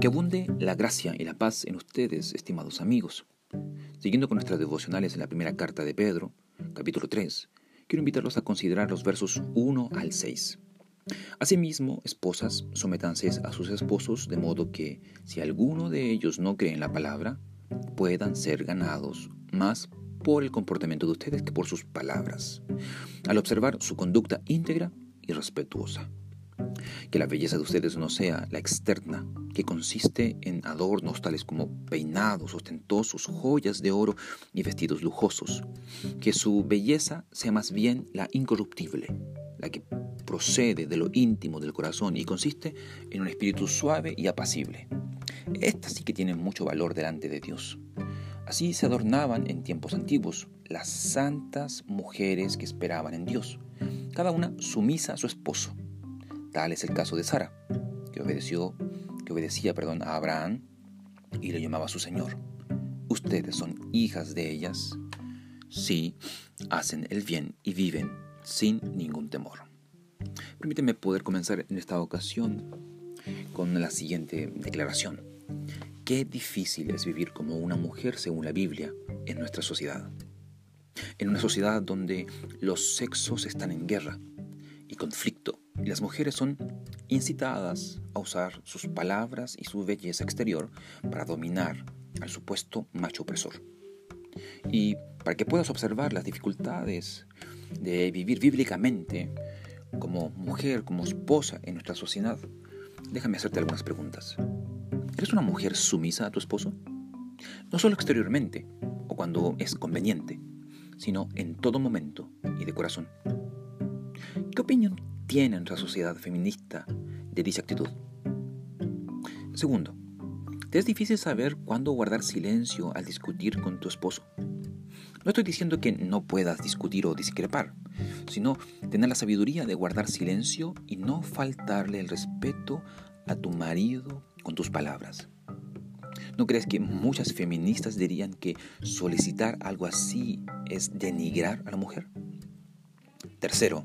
Que abunde la gracia y la paz en ustedes, estimados amigos. Siguiendo con nuestras devocionales en la primera carta de Pedro, capítulo 3, quiero invitarlos a considerar los versos 1 al 6. Asimismo, esposas, sométanse a sus esposos, de modo que, si alguno de ellos no cree en la palabra, puedan ser ganados más por el comportamiento de ustedes que por sus palabras, al observar su conducta íntegra y respetuosa. Que la belleza de ustedes no sea la externa, que consiste en adornos tales como peinados ostentosos, joyas de oro y vestidos lujosos. Que su belleza sea más bien la incorruptible, la que procede de lo íntimo del corazón y consiste en un espíritu suave y apacible. Esta sí que tiene mucho valor delante de Dios. Así se adornaban en tiempos antiguos las santas mujeres que esperaban en Dios, cada una sumisa a su esposo Tal es el caso de Sara, que obedeció, que obedecía, perdón, a Abraham y le llamaba su Señor. Ustedes son hijas de ellas si hacen el bien y viven sin ningún temor. Permíteme poder comenzar en esta ocasión con la siguiente declaración. Qué difícil es vivir como una mujer según la Biblia en nuestra sociedad. En una sociedad donde los sexos están en guerra y conflicto y las mujeres son incitadas a usar sus palabras y su belleza exterior para dominar al supuesto macho opresor. Y para que puedas observar las dificultades de vivir bíblicamente como mujer, como esposa en nuestra sociedad, déjame hacerte algunas preguntas. ¿Eres una mujer sumisa a tu esposo? No solo exteriormente o cuando es conveniente, sino en todo momento y de corazón. ¿Qué opinión tiene nuestra sociedad feminista de dicha actitud? Segundo, ¿te es difícil saber cuándo guardar silencio al discutir con tu esposo? No estoy diciendo que no puedas discutir o discrepar, sino tener la sabiduría de guardar silencio y no faltarle el respeto a tu marido con tus palabras. ¿No crees que muchas feministas dirían que solicitar algo así es denigrar a la mujer? Tercero,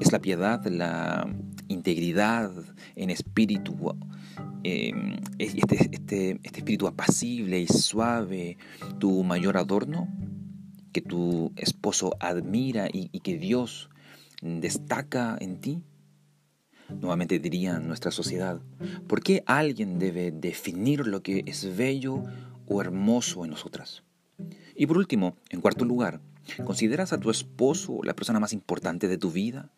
es la piedad, la integridad en espíritu, em, este, este, este, espíritu apacible y suave, tu mayor adorno, que tu esposo admira y, y que Dios destaca en ti. Nuevamente diría nuestra sociedad, ¿por qué alguien debe definir lo que es bello o hermoso en nosotras? Y por último, en cuarto lugar, ¿Consideras a tu esposo la persona más importante de tu vida?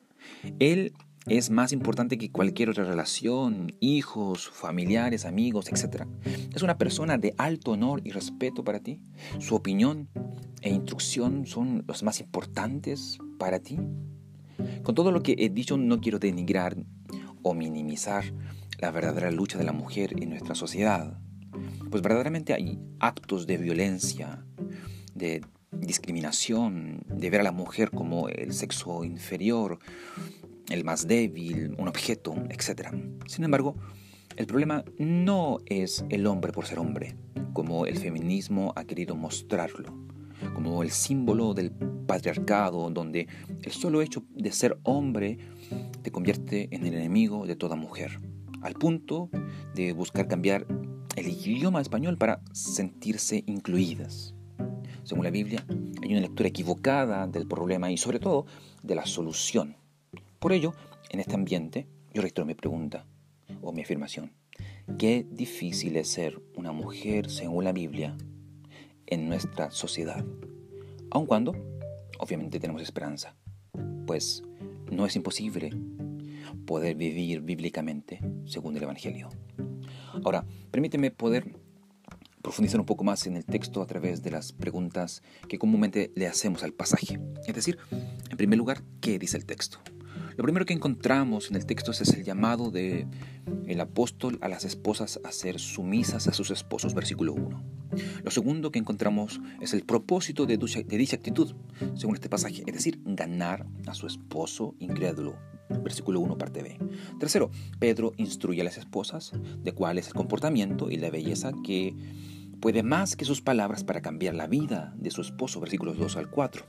Él es más importante que cualquier otra relación, hijos, familiares, amigos, etc. Es una persona de alto honor y respeto para ti. Su opinión e instrucción son los más importantes para ti. Con todo lo que he dicho no quiero denigrar o minimizar la verdadera lucha de la mujer en nuestra sociedad, pues verdaderamente hay actos de violencia, de discriminación, de ver a la mujer como el sexo inferior, el más débil, un objeto, etc. Sin embargo, el problema no es el hombre por ser hombre, como el feminismo ha querido mostrarlo, como el símbolo del patriarcado, donde el solo hecho de ser hombre te convierte en el enemigo de toda mujer, al punto de buscar cambiar el idioma español para sentirse incluidas. Según la Biblia, hay una lectura equivocada del problema y sobre todo de la solución. Por ello, en este ambiente, yo reitero mi pregunta o mi afirmación. Qué difícil es ser una mujer según la Biblia en nuestra sociedad. Aun cuando, obviamente, tenemos esperanza, pues no es imposible poder vivir bíblicamente según el Evangelio. Ahora, permíteme poder profundizar un poco más en el texto a través de las preguntas que comúnmente le hacemos al pasaje. Es decir, en primer lugar, ¿qué dice el texto? Lo primero que encontramos en el texto es el llamado del el apóstol a las esposas a ser sumisas a sus esposos, versículo 1. Lo segundo que encontramos es el propósito de de dicha actitud, según este pasaje, es decir, ganar a su esposo incrédulo, versículo 1, parte B. Tercero, Pedro instruye a las esposas de cuál es el comportamiento y la belleza que puede más que sus palabras para cambiar la vida de su esposo, versículos 2 al 4.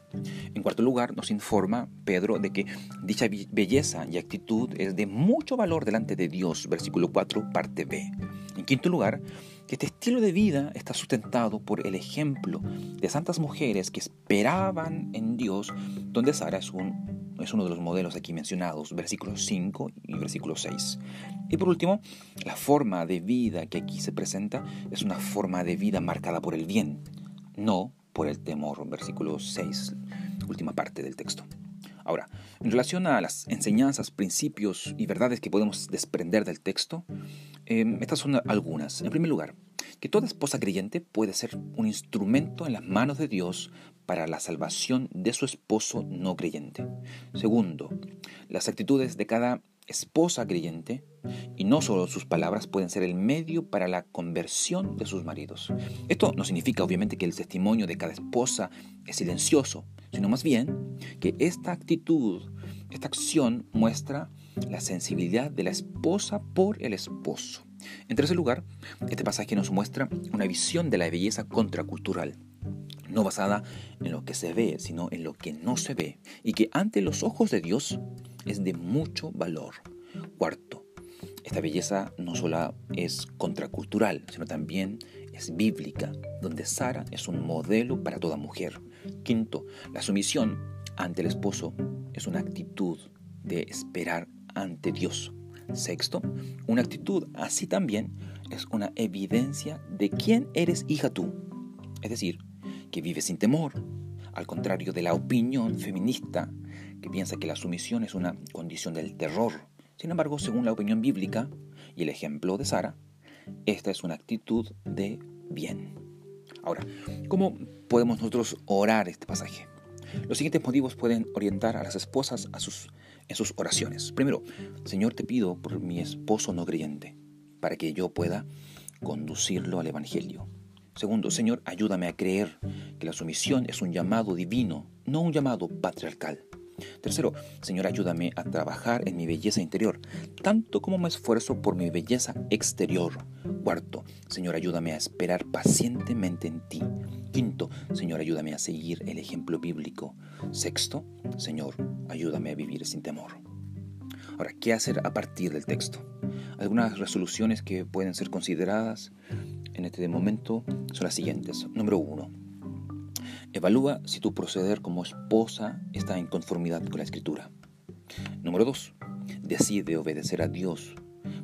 En cuarto lugar, nos informa Pedro de que dicha belleza y actitud es de mucho valor delante de Dios, versículo 4, parte B. En quinto lugar, que este estilo de vida está sustentado por el ejemplo de santas mujeres que esperaban en Dios, donde Sara es, un, es uno de los modelos aquí mencionados, versículos 5 y versículo 6. Y por último, la forma de vida que aquí se presenta es una forma de vida marcada por el bien, no por el temor, versículo 6, última parte del texto. Ahora, en relación a las enseñanzas, principios y verdades que podemos desprender del texto, em, estas son algunas. En primer lugar, que toda esposa creyente puede ser un instrumento en las manos de Dios para la salvación de su esposo no creyente. Segundo, las actitudes de cada esposa creyente y no solo sus palabras pueden ser el medio para la conversión de sus maridos. Esto no significa obviamente que el testimonio de cada esposa es silencioso, sino más bien que esta actitud, esta acción muestra la sensibilidad de la esposa por el esposo. En tercer lugar, este pasaje nos muestra una visión de la belleza contracultural, no basada en lo que se ve, sino en lo que no se ve, y que ante los ojos de Dios es de mucho valor. Cuarto, esta belleza no solo es contracultural, sino también es bíblica, donde Sara es un modelo para toda mujer. Quinto, la sumisión ante el esposo es una actitud de esperar ante Dios. Sexto, una actitud así también es una evidencia de quién eres hija tú. Es decir, que vives sin temor, al contrario de la opinión feminista que piensa que la sumisión es una condición del terror. Sin embargo, según la opinión bíblica y el ejemplo de Sara, esta es una actitud de bien. Ahora, ¿cómo podemos nosotros orar este pasaje? Los siguientes motivos pueden orientar a las esposas a sus, en sus oraciones. Primero, Señor, te pido por mi esposo no creyente, para que yo pueda conducirlo al Evangelio. Segundo, Señor, ayúdame a creer que la sumisión es un llamado divino, no un llamado patriarcal. Tercero, Señor, ayúdame a trabajar en mi belleza interior, tanto como me esfuerzo por mi belleza exterior. Cuarto, Señor, ayúdame a esperar pacientemente en ti. Quinto, Señor, ayúdame a seguir el ejemplo bíblico. Sexto, Señor, ayúdame a vivir sin temor. Ahora, ¿qué hacer a partir del texto? Algunas resoluciones que pueden ser consideradas en este momento son las siguientes. Número uno, Evalúa si tu proceder como esposa está en conformidad con la escritura. Número 2. Decide obedecer a Dios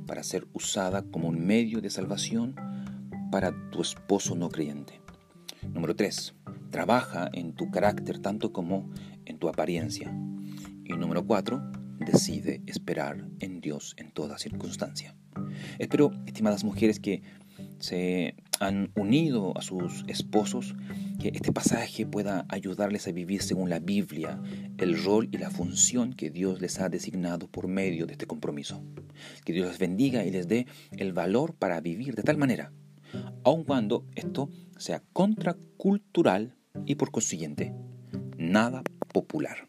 para ser usada como un medio de salvación para tu esposo no creyente. Número 3. Trabaja en tu carácter tanto como en tu apariencia. Y número 4. Decide esperar en Dios en toda circunstancia. Espero, estimadas mujeres, que se han unido a sus esposos, que este pasaje pueda ayudarles a vivir según la Biblia el rol y la función que Dios les ha designado por medio de este compromiso. Que Dios les bendiga y les dé el valor para vivir de tal manera, aun cuando esto sea contracultural y por consiguiente nada popular.